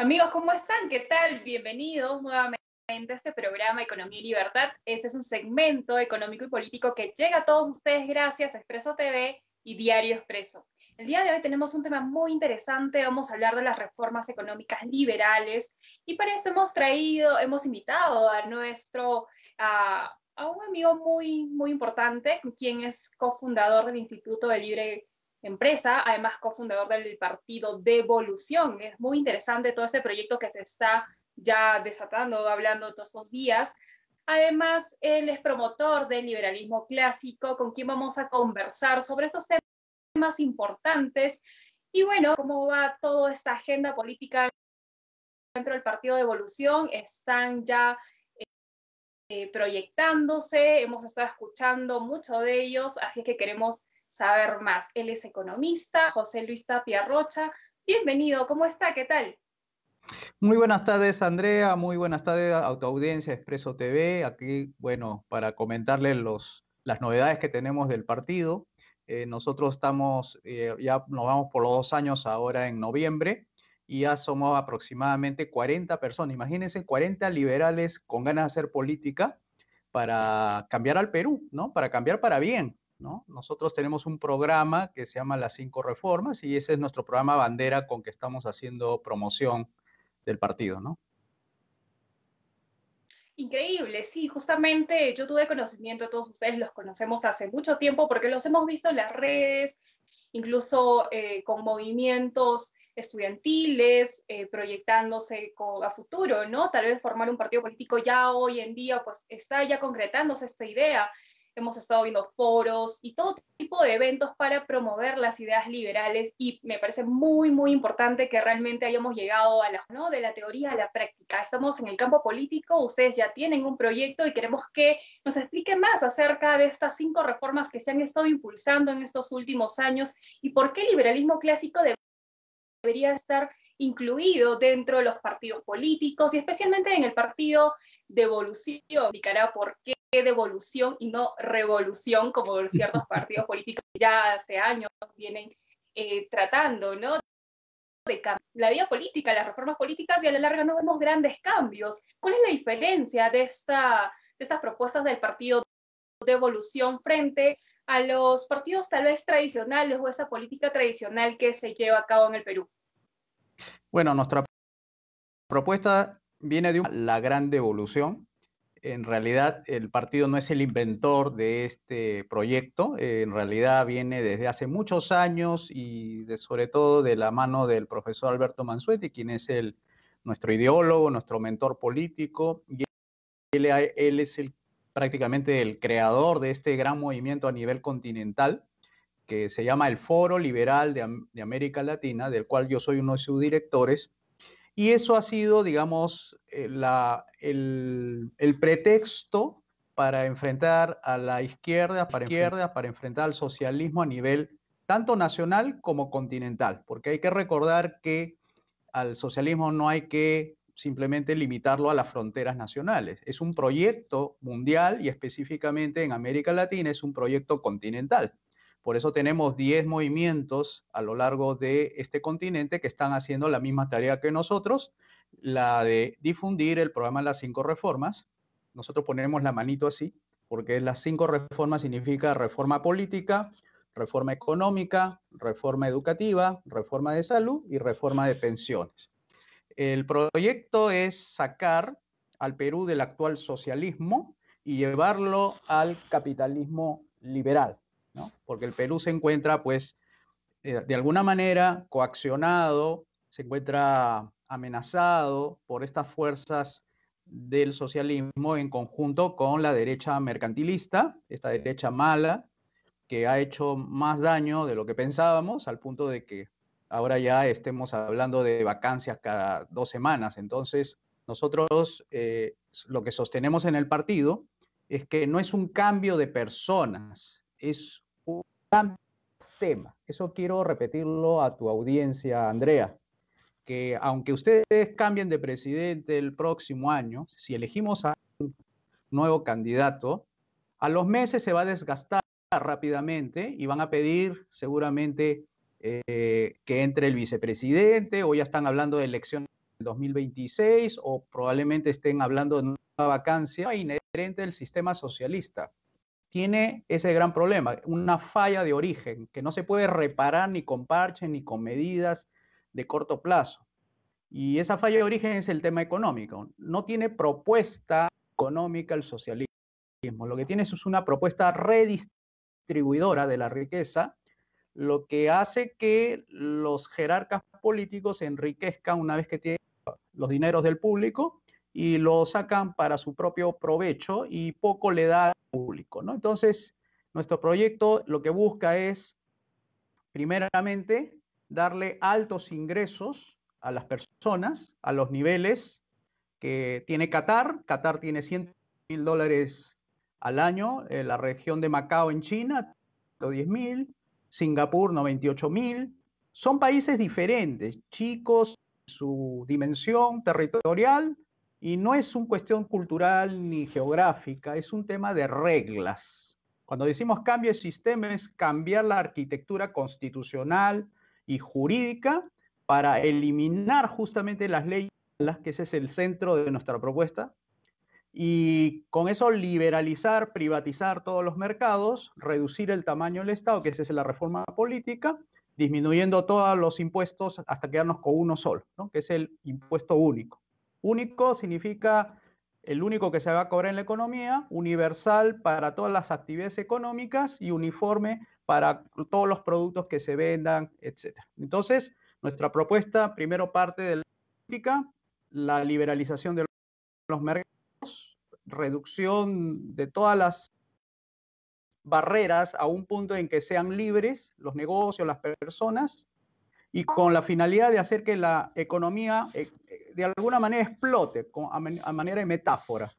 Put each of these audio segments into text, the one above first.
Amigos, ¿cómo están? ¿Qué tal? Bienvenidos nuevamente a este programa Economía y Libertad. Este es un segmento económico y político que llega a todos ustedes gracias a Expreso TV y Diario Expreso. El día de hoy tenemos un tema muy interesante, vamos a hablar de las reformas económicas liberales y para eso hemos traído, hemos invitado a nuestro, a, un amigo muy, muy importante, quien es cofundador del Instituto de Libre empresa, además cofundador del partido Devolución. Es muy interesante todo este proyecto que se está ya desatando, hablando todos estos días. Además, él es promotor del liberalismo clásico, con quien vamos a conversar sobre estos temas importantes. Y bueno, cómo va toda esta agenda política dentro del partido Devolución. Están ya eh, proyectándose, hemos estado escuchando mucho de ellos, así que queremos saber más. Él es economista, José Luis Tapia Rocha. Bienvenido, ¿cómo está? ¿Qué tal? Muy buenas tardes, Andrea. Muy buenas tardes, Autoaudiencia Expreso TV. Aquí, bueno, para comentarles los, las novedades que tenemos del partido. Eh, nosotros estamos, eh, ya nos vamos por los dos años ahora en noviembre y ya somos aproximadamente 40 personas. Imagínense, 40 liberales con ganas de hacer política para cambiar al Perú, ¿no? Para cambiar para bien. Nosotros tenemos un programa que se llama Las Cinco Reformas y ese es nuestro programa bandera con que estamos haciendo promoción del partido, ¿no? Increíble, sí, justamente yo tuve conocimiento de todos ustedes, los conocemos hace mucho tiempo porque los hemos visto en las redes, incluso eh, con movimientos estudiantiles, eh, proyectándose a futuro, ¿no? Tal vez formar un partido político ya hoy en día, pues está ya concretándose esta idea hemos estado viendo foros y todo tipo de eventos para promover las ideas liberales y me parece muy, muy importante que realmente hayamos llegado a la, ¿no? de la teoría a la práctica. Estamos en el campo político, ustedes ya tienen un proyecto y queremos que nos expliquen más acerca de estas cinco reformas que se han estado impulsando en estos últimos años y por qué el liberalismo clásico debería estar incluido dentro de los partidos políticos y especialmente en el partido de evolución. Explicará por qué devolución y no revolución, como ciertos partidos políticos ya hace años vienen eh, tratando, ¿no? De la vida política, las reformas políticas, y a la larga no vemos grandes cambios. ¿Cuál es la diferencia de, esta, de estas propuestas del partido de evolución frente a los partidos tal vez tradicionales o esa política tradicional que se lleva a cabo en el Perú? Bueno, nuestra propuesta viene de la gran devolución, en realidad el partido no es el inventor de este proyecto, eh, en realidad viene desde hace muchos años y sobre todo de la mano del profesor Alberto Mansuetti, quien es nuestro ideólogo, nuestro mentor político, y él, es prácticamente el creador de este gran movimiento a nivel continental que se llama el Foro Liberal de, de América Latina, del cual yo soy uno de sus directores, y eso ha sido, digamos, eh, el, pretexto para enfrentar a la izquierda, para, izquierda, para enfrentar al socialismo a nivel tanto nacional como continental, porque hay que recordar que al socialismo no hay que simplemente limitarlo a las fronteras nacionales. Es un proyecto mundial y específicamente en América Latina es un proyecto continental. Por eso tenemos 10 movimientos a lo largo de este continente que están haciendo la misma tarea que nosotros, la de difundir el programa Las Cinco Reformas. Nosotros ponemos la manito así, porque las cinco reformas significa reforma política, reforma económica, reforma educativa, reforma de salud y reforma de pensiones. El proyecto es sacar al Perú del actual socialismo y llevarlo al capitalismo liberal porque el Perú se encuentra, pues, eh, de alguna manera coaccionado, se encuentra amenazado por estas fuerzas del socialismo en conjunto con la derecha mercantilista, esta derecha mala, que ha hecho más daño de lo que pensábamos, al punto de que ahora ya estemos hablando de vacancias cada dos semanas. Entonces, nosotros eh, lo que sostenemos en el partido es que no es un cambio de personas, es tema. Eso quiero repetirlo a tu audiencia, Andrea, que aunque ustedes cambien de presidente el próximo año, si elegimos a un nuevo candidato, a los meses se va a desgastar rápidamente y van a pedir seguramente eh, que entre el vicepresidente o ya están hablando de elecciones 2026 o probablemente estén hablando de una vacancia inherente del sistema socialista. Tiene ese gran problema, una falla de origen que no se puede reparar ni con parches ni con medidas de corto plazo. Y esa falla de origen es el tema económico. No tiene propuesta económica el socialismo. Lo que tiene es una propuesta redistribuidora de la riqueza, lo que hace que los jerarcas políticos se enriquezcan una vez que tienen los dineros del público y lo sacan para su propio provecho y poco le da al público. ¿no? Entonces, nuestro proyecto lo que busca es, primeramente, darle altos ingresos a las personas, a los niveles que tiene Qatar. Qatar tiene 100 mil dólares al año, en la región de Macao en China, 10 mil, Singapur 98 mil. Son países diferentes, chicos, su dimensión territorial, y no es una cuestión cultural ni geográfica, es un tema de reglas. Cuando decimos cambio de sistema es cambiar la arquitectura constitucional y jurídica para eliminar justamente las leyes, que ese es el centro de nuestra propuesta, y con eso liberalizar, privatizar todos los mercados, reducir el tamaño del Estado, que esa es la reforma política, disminuyendo todos los impuestos hasta quedarnos con uno solo, que es el impuesto único. Único significa el único que se va a cobrar en la economía, universal para todas las actividades económicas y uniforme para todos los productos que se vendan, etc. Entonces, nuestra propuesta primero parte de la política, la liberalización de los mercados, reducción de todas las barreras a un punto en que sean libres los negocios, las personas, y con la finalidad de hacer que la economía eh, de alguna manera explote a manera de metáfora.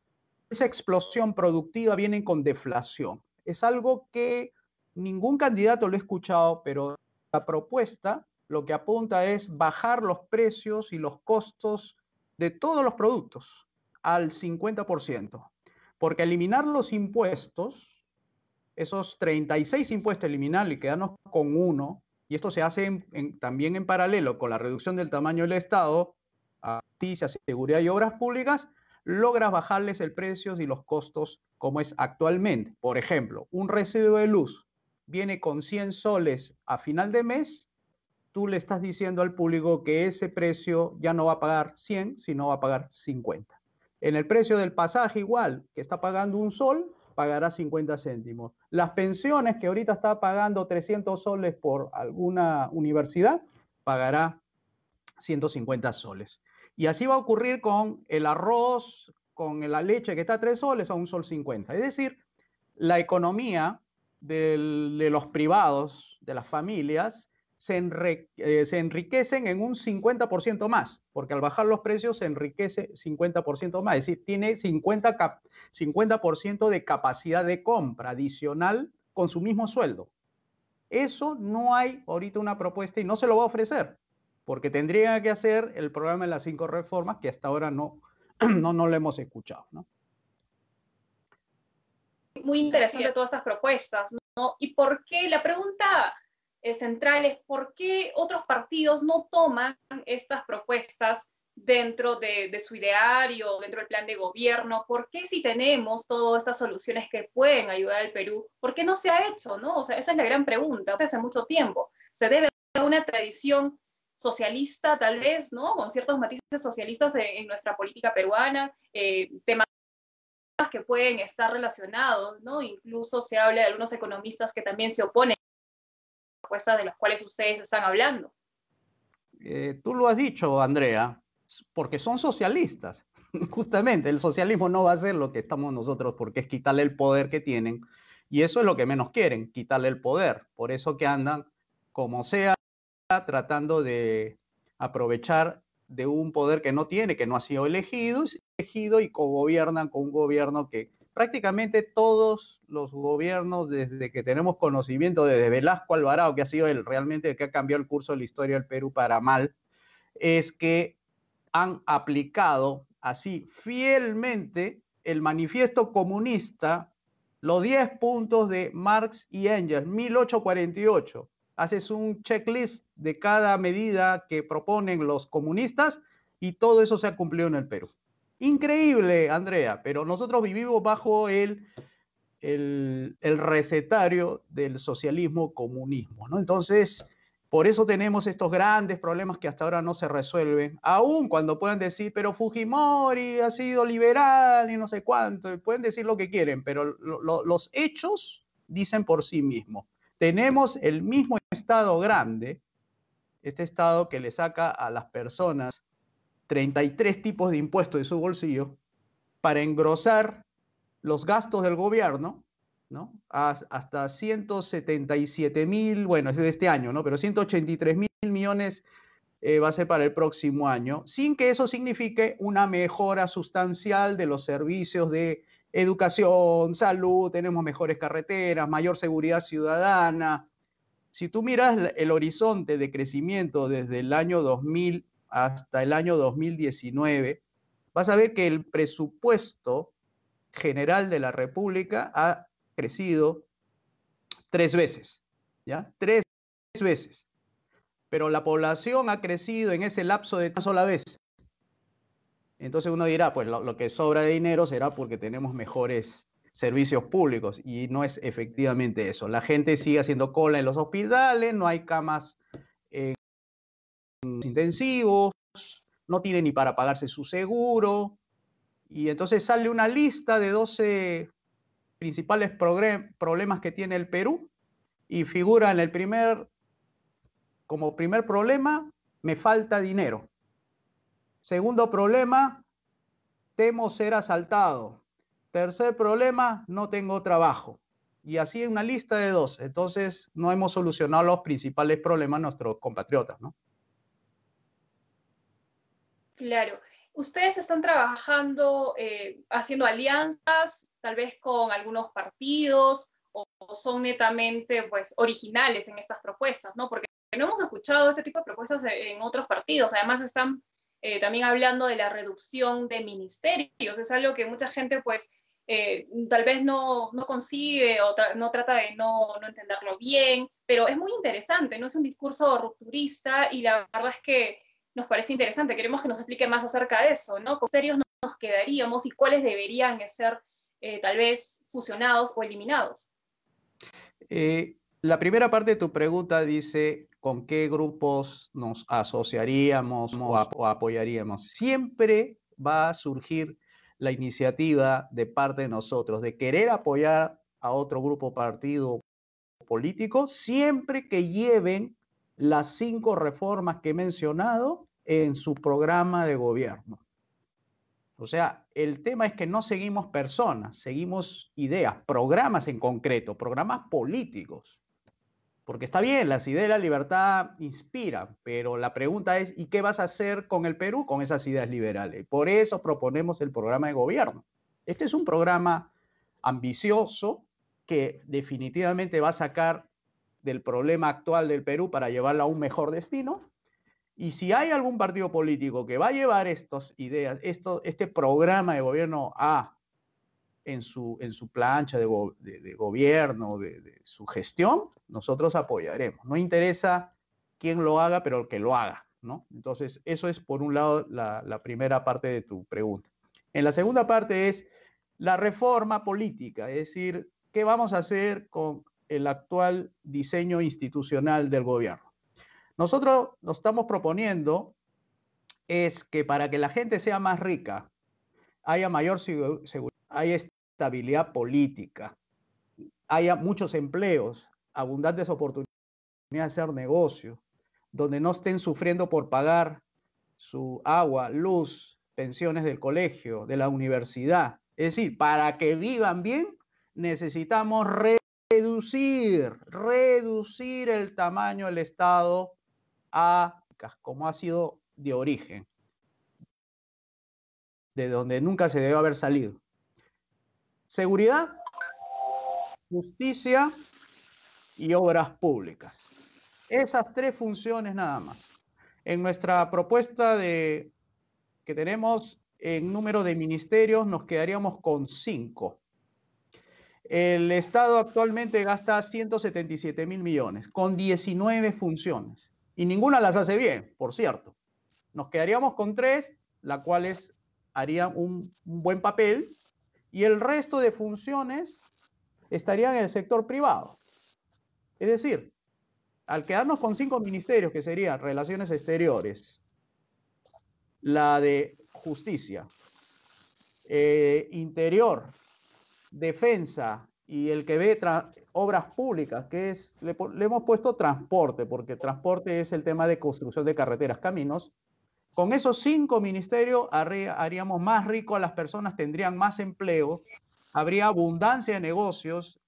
Esa explosión productiva viene con deflación. Es algo que ningún candidato lo ha escuchado, pero la propuesta lo que apunta es bajar los precios y los costos de todos los productos al 50%. Porque eliminar los impuestos, esos 36 impuestos eliminar y quedarnos con uno, y esto se hace también en paralelo con la reducción del tamaño del Estado, justicia, seguridad y obras públicas, logras bajarles el precio y los costos como es actualmente. Por ejemplo, un residuo de luz viene con 100 soles a final de mes, tú le estás diciendo al público que ese precio ya no va a pagar 100, sino va a pagar 50. En el precio del pasaje igual, que está pagando un sol, pagará 50 céntimos. Las pensiones que ahorita está pagando 300 soles por alguna universidad, pagará 150 soles. Y así va a ocurrir con el arroz, con la leche que está a 3 soles a un sol 50. Es decir, la economía de los privados, de las familias, eh, se, enriquecen en un 50% más, porque al bajar los precios se enriquece 50% más, es decir, tiene 50%, 50 de capacidad de compra adicional con su mismo sueldo. Eso no hay ahorita una propuesta y no se lo va a ofrecer porque tendría que hacer el programa de las cinco reformas que hasta ahora no, no, no lo hemos escuchado. Muy interesante todas estas propuestas, ¿no? ¿Y por qué? La pregunta eh, central es por qué otros partidos no toman estas propuestas dentro de, de, su ideario, dentro del plan de gobierno? ¿Por qué si tenemos todas estas soluciones que pueden ayudar al Perú, por qué no se ha hecho? ¿no? O sea, esa es la gran pregunta. Hace mucho tiempo se debe a una tradición socialista, tal vez, ¿no? Con ciertos matices socialistas en, nuestra política peruana, eh, temas que pueden estar relacionados, ¿no? Incluso se habla de algunos economistas que también se oponen a las propuestas de las cuales ustedes están hablando. Eh, tú lo has dicho, Andrea, porque son socialistas. Justamente, el socialismo no va a ser lo que estamos nosotros, porque es quitarle el poder que tienen. Y eso es lo que menos quieren, quitarle el poder. Por eso que andan, como sea, tratando de aprovechar de un poder que no tiene, que no ha sido elegido, elegido y cogobiernan con un gobierno que prácticamente todos los gobiernos, desde que tenemos conocimiento, desde Velasco Alvarado, que ha sido el, realmente el que ha cambiado el curso de la historia del Perú para mal, es que han aplicado así fielmente el manifiesto comunista, los 10 puntos de Marx y Engels, 1848 haces un checklist de cada medida que proponen los comunistas Y todo eso se ha cumplido en el Perú. Increíble, Andrea, pero nosotros vivimos bajo el, el, recetario del socialismo comunismo, ¿no? Entonces, por eso tenemos estos grandes problemas que hasta ahora no se resuelven, aun cuando puedan decir, pero Fujimori ha sido liberal y no sé cuánto, pueden decir lo que quieren, pero los hechos dicen por sí mismos. Tenemos el mismo Estado grande, este Estado que le saca a las personas 33 tipos de impuestos de su bolsillo para engrosar los gastos del gobierno, ¿no? hasta 177 mil, bueno, es de este año, ¿no? Pero 183 mil millones eh, va a ser para el próximo año, sin que eso signifique una mejora sustancial de los servicios de educación, salud, tenemos mejores carreteras, mayor seguridad ciudadana. Si tú miras el horizonte de crecimiento desde el año 2000 hasta el año 2019, vas a ver que el presupuesto general de la República ha crecido tres veces, ¿ya? Tres veces. Pero la población ha crecido en ese lapso de una sola vez. Entonces uno dirá, pues lo, lo que sobra de dinero será porque tenemos mejores servicios públicos y no es efectivamente eso. La gente sigue haciendo cola en los hospitales, no hay camas intensivos, no tiene ni para pagarse su seguro. Y entonces sale una lista de 12 principales problemas que tiene el Perú y figura en el primer, como primer problema, me falta dinero. Segundo problema, temo ser asaltado. Tercer problema, no tengo trabajo. Y así una lista de dos. Entonces, no hemos solucionado los principales problemas de nuestros compatriotas, ¿no? Claro. Ustedes están trabajando, eh, haciendo alianzas, tal vez con algunos partidos, o, son netamente pues, originales en estas propuestas, ¿no? Porque no hemos escuchado este tipo de propuestas en otros partidos. Además, están eh, también hablando de la reducción de ministerios. Es algo que mucha gente, pues, eh, tal vez no, no consigue o no trata de no, no, entenderlo bien, pero es muy interesante, ¿no? Es un discurso rupturista y la verdad es que nos parece interesante. Queremos que nos explique más acerca de eso, ¿no? ¿Con serios nos quedaríamos y cuáles deberían ser eh, tal vez fusionados o eliminados? Eh, la primera parte de tu pregunta dice con qué grupos nos asociaríamos o, apoyaríamos. Siempre va a surgir la iniciativa de parte de nosotros de querer apoyar a otro grupo partido político siempre que lleven las cinco reformas que he mencionado en su programa de gobierno. O sea, el tema es que no seguimos personas, seguimos ideas, programas en concreto, programas políticos. Porque está bien, las ideas de la libertad inspiran, pero la pregunta es, ¿y qué vas a hacer con el Perú con esas ideas liberales? Por eso proponemos el programa de gobierno. Este es un programa ambicioso que definitivamente va a sacar del problema actual del Perú para llevarlo a un mejor destino, y si hay algún partido político que va a llevar estas ideas, esto, este programa de gobierno A en su, en su plancha de, gobierno, de, su gestión, nosotros apoyaremos. No interesa quién lo haga, pero el que lo haga. ¿no? Entonces, eso es por un lado la, primera parte de tu pregunta. En la segunda parte es la reforma política, es decir, ¿qué vamos a hacer con el actual diseño institucional del gobierno? Nosotros nos estamos proponiendo es que para que la gente sea más rica, haya mayor seguridad, haya estabilidad política, haya muchos empleos, abundantes oportunidades de hacer negocios, donde no estén sufriendo por pagar su agua, luz, pensiones del colegio, de la universidad. Es decir, para que vivan bien, necesitamos reducir, reducir el tamaño del Estado a como ha sido de origen, de donde nunca se debe haber salido. Seguridad, justicia y obras públicas. Esas tres funciones nada más. En nuestra propuesta de, que tenemos en número de ministerios nos quedaríamos con cinco. El Estado actualmente gasta 177 mil millones, con 19 funciones y ninguna las hace bien, por cierto. Nos quedaríamos con tres, las cuales harían un, un buen papel, y el resto de funciones estarían en el sector privado. Es decir, al quedarnos con cinco ministerios, que serían Relaciones Exteriores, la de Justicia, eh, Interior, Defensa y el que ve obras públicas, que es, le, hemos puesto transporte, porque transporte es el tema de construcción de carreteras, caminos. Con esos cinco ministerios haríamos más rico a las personas, tendrían más empleo, habría abundancia de negocios,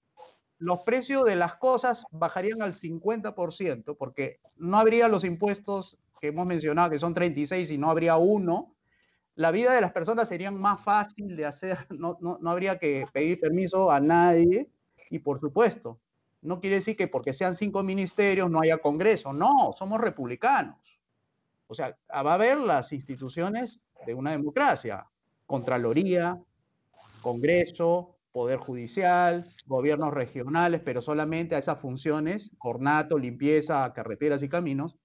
los precios de las cosas bajarían al 50%, porque no habría los impuestos que hemos mencionado, que son 36 y no habría uno, la vida de las personas sería más fácil de hacer, no, no, no habría que pedir permiso a nadie y por supuesto, no quiere decir que porque sean cinco ministerios no haya Congreso, no, somos republicanos. O sea, va a haber las instituciones de una democracia, Contraloría, Congreso, Poder Judicial, gobiernos regionales, pero solamente a esas funciones, ornato, limpieza, carreteras y caminos,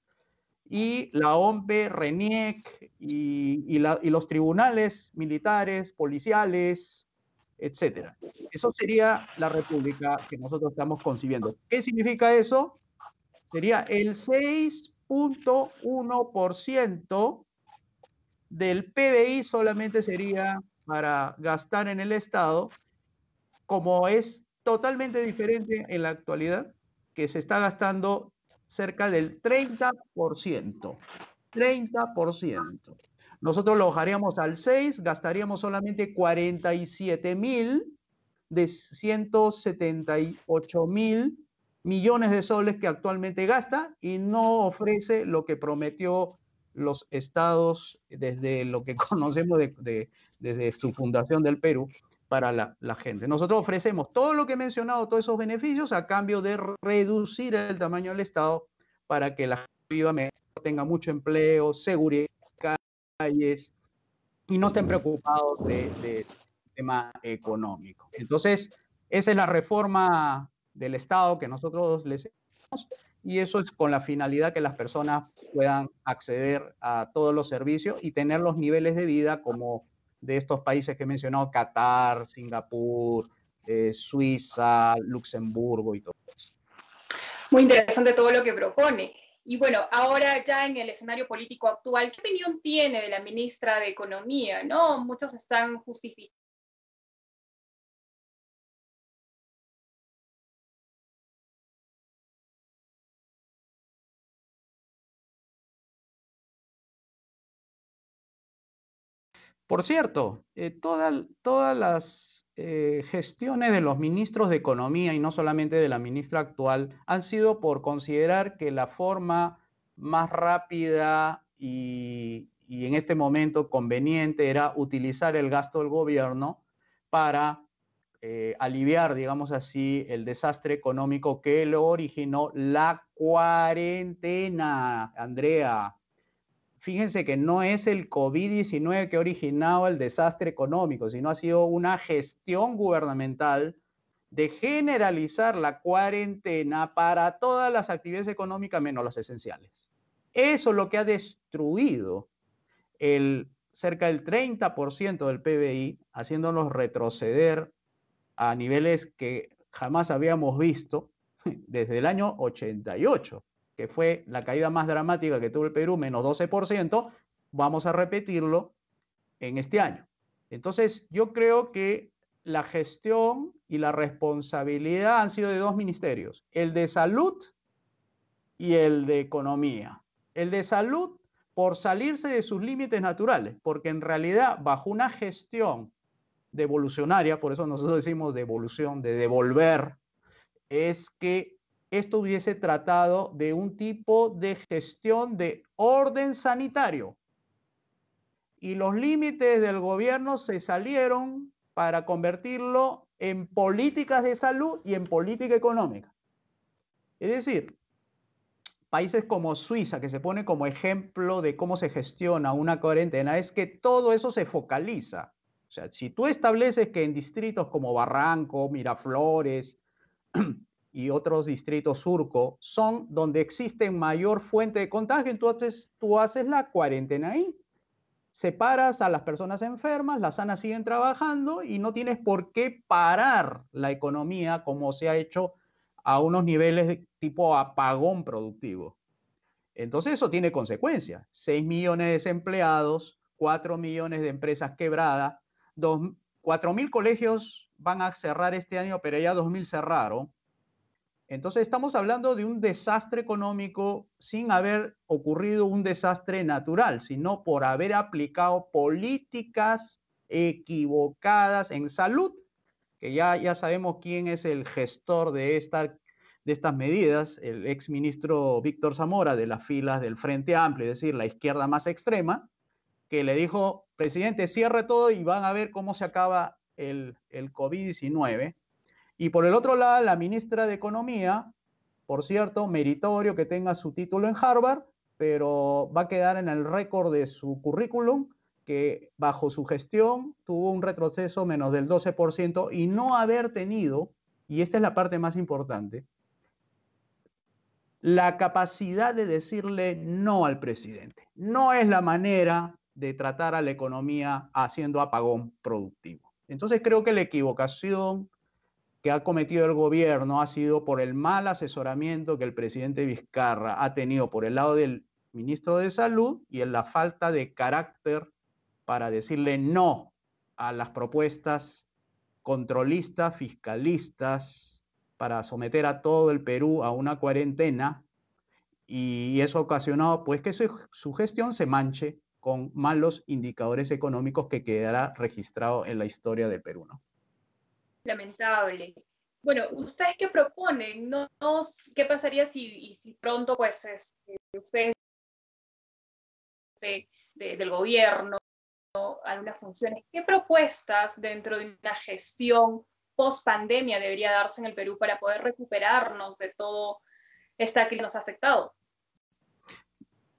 y la OMPE, RENIEC y, los tribunales militares, policiales, etc. Eso sería la república que nosotros estamos concibiendo. ¿Qué significa eso? Sería el 6.1% del PBI solamente sería para gastar en el Estado, como es totalmente diferente en la actualidad, que se está gastando cerca del 30%. 30%. Nosotros lo bajaríamos al 6, gastaríamos solamente 47 mil de 178 mil millones de soles que actualmente gasta y no ofrece lo que prometió los estados desde lo que conocemos de, desde su fundación del Perú para la, gente. Nosotros ofrecemos todo lo que he mencionado, todos esos beneficios, a cambio de reducir el tamaño del Estado para que la gente viva tenga mucho empleo, seguridad, calles y no estén preocupados del de tema económico. Entonces, esa es la reforma del Estado que nosotros les hacemos y eso es con la finalidad que las personas puedan acceder a todos los servicios y tener los niveles de vida como de estos países que he mencionado, Qatar, Singapur, eh, Suiza, Luxemburgo y todo eso. Muy interesante todo lo que propone. Y bueno, ahora ya en el escenario político actual, ¿qué opinión tiene de la ministra de Economía? ¿No? Muchos están justificando Por cierto, eh, todas las eh, gestiones de los ministros de Economía y no solamente de la ministra actual han sido por considerar que la forma más rápida y, en este momento conveniente era utilizar el gasto del gobierno para eh, aliviar, digamos así, el desastre económico que lo originó la cuarentena, Andrea. Fíjense que no es el COVID-19 que ha originado el desastre económico, sino ha sido una gestión gubernamental de generalizar la cuarentena para todas las actividades económicas menos las esenciales. Eso es lo que ha destruido el, cerca del 30% del PBI, haciéndonos retroceder a niveles que jamás habíamos visto desde el año 88 que fue la caída más dramática que tuvo el Perú, menos 12%, vamos a repetirlo en este año. Entonces, yo creo que la gestión y la responsabilidad han sido de dos ministerios, el de salud y el de economía. El de salud por salirse de sus límites naturales, porque en realidad bajo una gestión devolucionaria, por eso nosotros decimos devolución, de devolver, es que esto hubiese tratado de un tipo de gestión de orden sanitario. Y los límites del gobierno se salieron para convertirlo en políticas de salud y en política económica. Es decir, países como Suiza, que se pone como ejemplo de cómo se gestiona una cuarentena, es que todo eso se focaliza. O sea, si tú estableces que en distritos como Barranco, Miraflores, y otros distritos surco son donde existe mayor fuente de contagio, entonces tú haces la cuarentena ahí. Separas a las personas enfermas, las sanas siguen trabajando y no tienes por qué parar la economía como se ha hecho a unos niveles de tipo apagón productivo. Entonces eso tiene consecuencias. 6 millones de desempleados, 4 millones de empresas quebradas, 4 mil colegios van a cerrar este año, pero ya 2 mil cerraron. Entonces estamos hablando de un desastre económico sin haber ocurrido un desastre natural, sino por haber aplicado políticas equivocadas en salud, que ya, ya sabemos quién es el gestor de esta de estas medidas, el ex ministro Víctor Zamora de las filas del Frente Amplio, es decir, la izquierda más extrema, que le dijo, presidente, cierre todo y van a ver cómo se acaba el, el COVID-19. Y por el otro lado, la ministra de Economía, por cierto, meritorio que tenga su título en Harvard, pero va a quedar en el récord de su currículum que bajo su gestión tuvo un retroceso menos del 12% y no haber tenido, y esta es la parte más importante, la capacidad de decirle no al presidente. No es la manera de tratar a la economía haciendo apagón productivo. Entonces creo que la equivocación que ha cometido el gobierno ha sido por el mal asesoramiento que el presidente Vizcarra ha tenido por el lado del ministro de Salud y en la falta de carácter para decirle no a las propuestas controlistas, fiscalistas, para someter a todo el Perú a una cuarentena y eso ha ocasionado pues que su, gestión se manche con malos indicadores económicos que quedará registrado en la historia del Perú. ¿no? Lamentable. Bueno, ¿ustedes qué proponen? ¿No, qué pasaría si, si pronto pues este, ustedes del gobierno algunas funciones, ¿qué propuestas dentro de una gestión post pandemia debería darse en el Perú para poder recuperarnos de todo esta que nos ha afectado?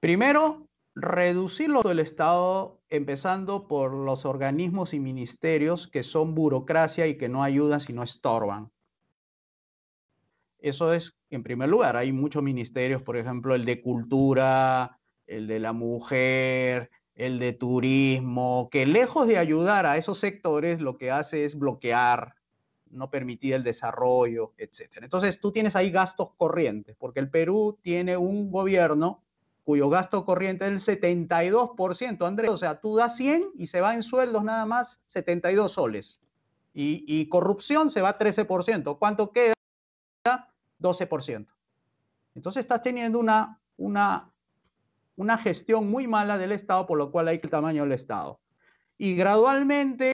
Primero, reducirlo del Estado, empezando por los organismos y ministerios que son burocracia y que no ayudan sino estorban. Eso es, en primer lugar, hay muchos ministerios, por ejemplo, el de cultura, el de la mujer, el de turismo, que lejos de ayudar a esos sectores, lo que hace es bloquear, no permitir el desarrollo, etc. Entonces tú tienes ahí gastos corrientes, porque el Perú tiene un gobierno cuyo gasto corriente es el 72%, Andrés. O sea, tú das 100 y se va en sueldos nada más 72 soles. Y, corrupción se va 13%. ¿Cuánto queda? 12%. Entonces estás teniendo una, una, una gestión muy mala del Estado, por lo cual hay el tamaño del Estado. Y gradualmente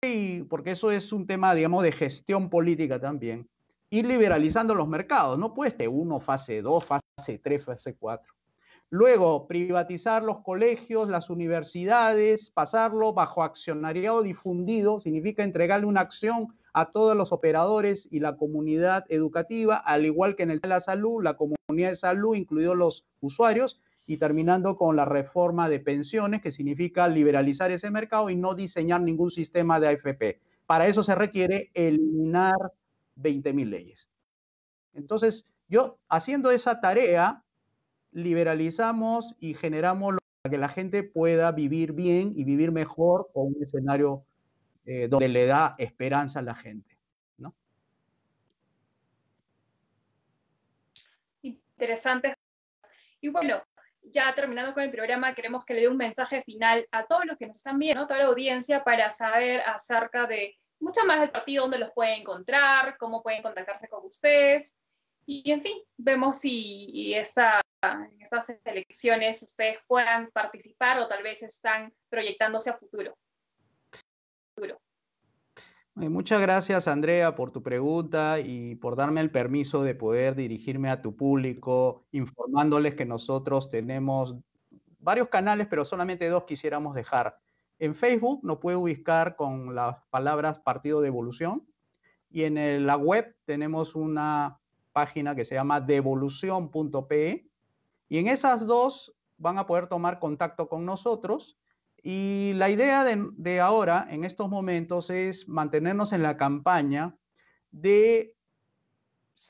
y porque eso es un tema, digamos, de gestión política también, ir liberalizando los mercados. No puede ser uno, fase 2, fase 3, fase 4. Luego, privatizar los colegios, las universidades, pasarlo bajo accionariado difundido, significa entregarle una acción a todos los operadores y la comunidad educativa, al igual que en el de la salud, la comunidad de salud, incluidos los usuarios, y terminando con la reforma de pensiones, que significa liberalizar ese mercado y no diseñar ningún sistema de AFP. Para eso se requiere eliminar 20.000 leyes. Entonces, yo haciendo esa tarea, liberalizamos y generamos para que la gente pueda vivir bien y vivir mejor con un escenario eh, donde le da esperanza a la gente. ¿no? Interesante. Y bueno, ya terminando con el programa, queremos que le dé un mensaje final a todos los que nos están viendo, a toda la audiencia, para saber acerca de mucho más del partido, dónde los pueden encontrar, cómo pueden contactarse con ustedes. Y en fin, vemos si esta, en estas elecciones ustedes puedan participar o tal vez están proyectándose a futuro. futuro. Muchas gracias, Andrea, por tu pregunta y por darme el permiso de poder dirigirme a tu público, informándoles que nosotros tenemos varios canales, pero solamente dos quisiéramos dejar. En Facebook nos puede ubicar con las palabras Partido de Evolución y en la web tenemos una página que se llama devolución.pe y en esas dos van a poder tomar contacto con nosotros y la idea de, ahora, en estos momentos, es mantenernos en la campaña de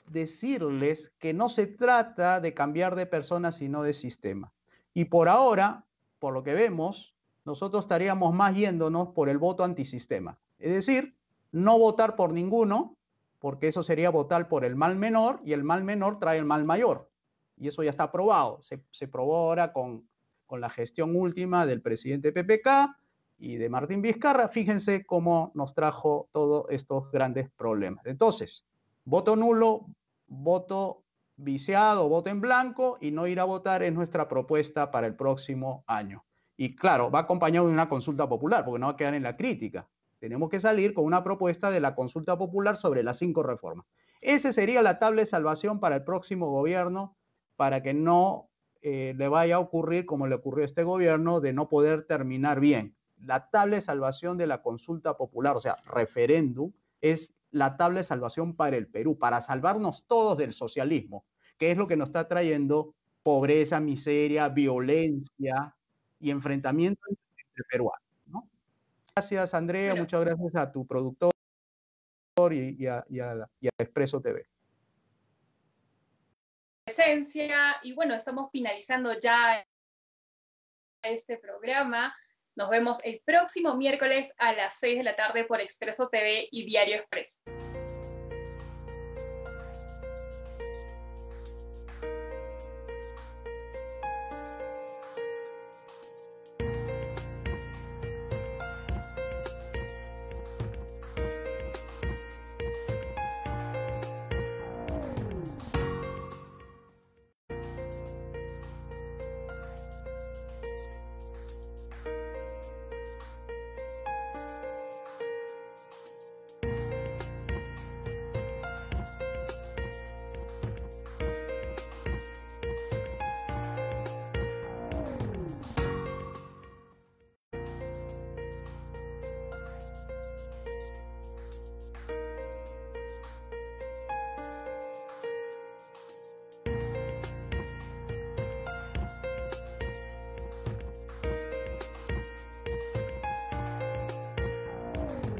decirles que no se trata de cambiar de persona, sino de sistema. Y por ahora, por lo que vemos, nosotros estaríamos más yéndonos por el voto antisistema. Es decir, no votar por ninguno, porque eso sería votar por el mal menor y el mal menor trae el mal mayor. Y eso ya está aprobado. Se, se probó ahora con, con la gestión última del presidente PPK y de Martín Vizcarra. Fíjense cómo nos trajo todos estos grandes problemas. Entonces, voto nulo, voto viciado, voto en blanco y no ir a votar es nuestra propuesta para el próximo año. Y claro, va acompañado de una consulta popular, porque no va a quedar en la crítica. Tenemos que salir con una propuesta de la consulta popular sobre las cinco reformas. Ese sería la tabla de salvación para el próximo gobierno, para que no eh, le vaya a ocurrir como le ocurrió a este gobierno de no poder terminar bien. La tabla de salvación de la consulta popular, o sea, referéndum, es la tabla de salvación para el Perú, para salvarnos todos del socialismo, que es lo que nos está trayendo pobreza, miseria, violencia y enfrentamiento entre peruanos. Gracias, Andrea. Muchas gracias a tu productor y, a, Expreso TV. Presencia, y bueno, estamos finalizando ya este programa. Nos vemos el próximo miércoles a las 6 de la tarde por Expreso TV y Diario Expreso.